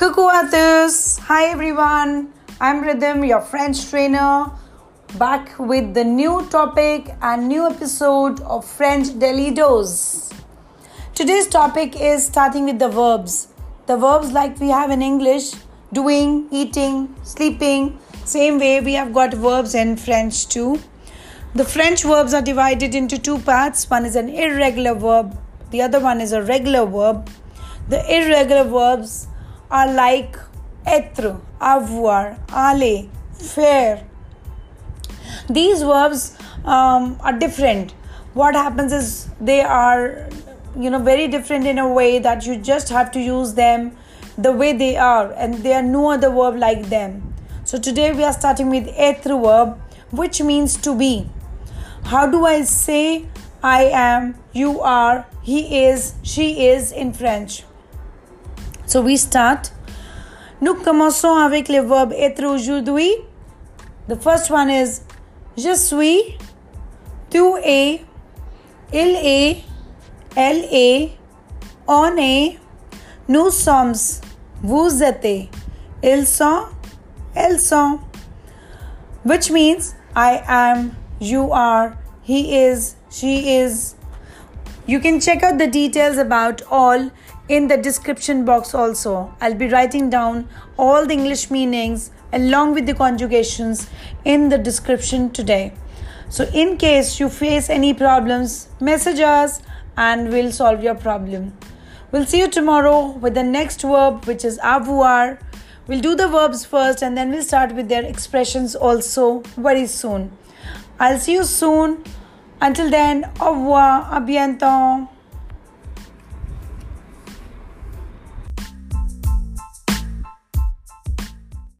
Tous! Hi everyone! I'm Rhythm, your French trainer, back with the new topic and new episode of French Daily Dose. Today's topic is starting with the verbs. The verbs like we have in English doing, eating, sleeping. Same way we have got verbs in French too. The French verbs are divided into two parts. One is an irregular verb, the other one is a regular verb. The irregular verbs are like être, avoir, aller, faire. These verbs um, are different. What happens is they are, you know, very different in a way that you just have to use them the way they are, and there are no other verb like them. So today we are starting with être verb, which means to be. How do I say I am, you are, he is, she is in French? So we start. Nous commençons avec les verbes être aujourd'hui. The first one is je suis, tu es, il est, elle est, on est, nous sommes, vous êtes, ils sont, elles sont. Which means I am, you are, he is, she is. You can check out the details about all in the description box also. I'll be writing down all the English meanings along with the conjugations in the description today. So, in case you face any problems, message us and we'll solve your problem. We'll see you tomorrow with the next verb, which is avoir. We'll do the verbs first and then we'll start with their expressions also very soon. I'll see you soon. Until then, au revoir, à bientôt.